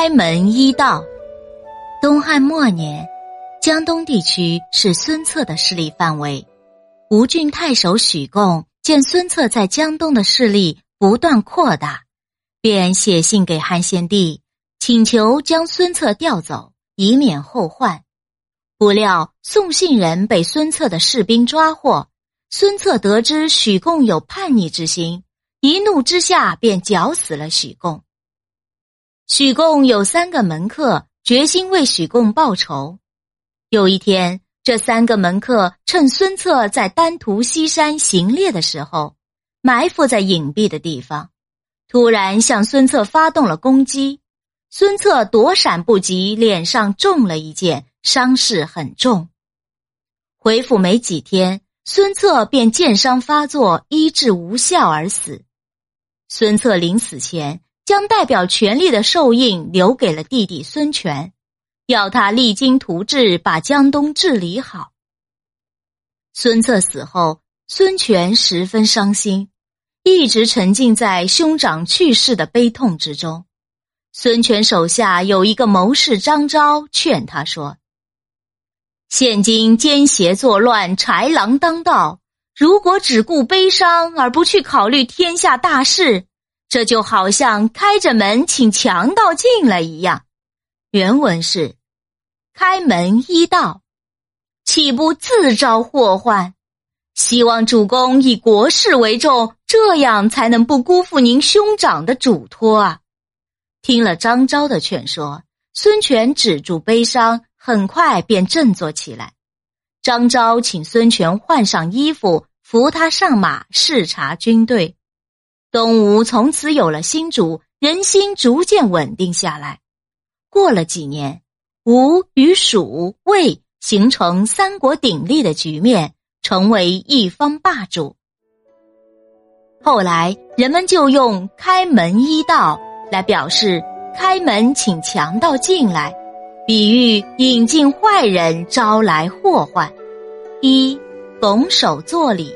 开门一道。东汉末年，江东地区是孙策的势力范围。吴郡太守许贡见孙策在江东的势力不断扩大，便写信给汉献帝，请求将孙策调走，以免后患。不料送信人被孙策的士兵抓获，孙策得知许贡有叛逆之心，一怒之下便绞死了许贡。许贡有三个门客，决心为许贡报仇。有一天。这三个门客趁孙策在丹徒西山行猎的时候，埋伏在隐蔽的地方，突然向孙策发动了攻击。孙策躲闪不及，脸上中了一箭，伤势很重。回府没几天，孙策便箭伤发作，医治无效而死。孙策临死前，将代表权力的寿印留给了弟弟孙权。要他励精图治，把江东治理好。孙策死后，孙权十分伤心，一直沉浸在兄长去世的悲痛之中。孙权手下有一个谋士张昭，劝他说：“现今奸邪作乱，豺狼当道，如果只顾悲伤而不去考虑天下大事，这就好像开着门请强盗进来一样。”原文是。开门一道，岂不自招祸患？希望主公以国事为重，这样才能不辜负您兄长的嘱托啊！听了张昭的劝说，孙权止住悲伤，很快便振作起来。张昭请孙权换上衣服，扶他上马，视察军队。东吴从此有了新主，人心逐渐稳定下来。过了几年。吴与蜀、魏形成三国鼎立的局面，成为一方霸主。后来人们就用“开门一道”来表示开门请强盗进来，比喻引进坏人，招来祸患。一拱手作礼。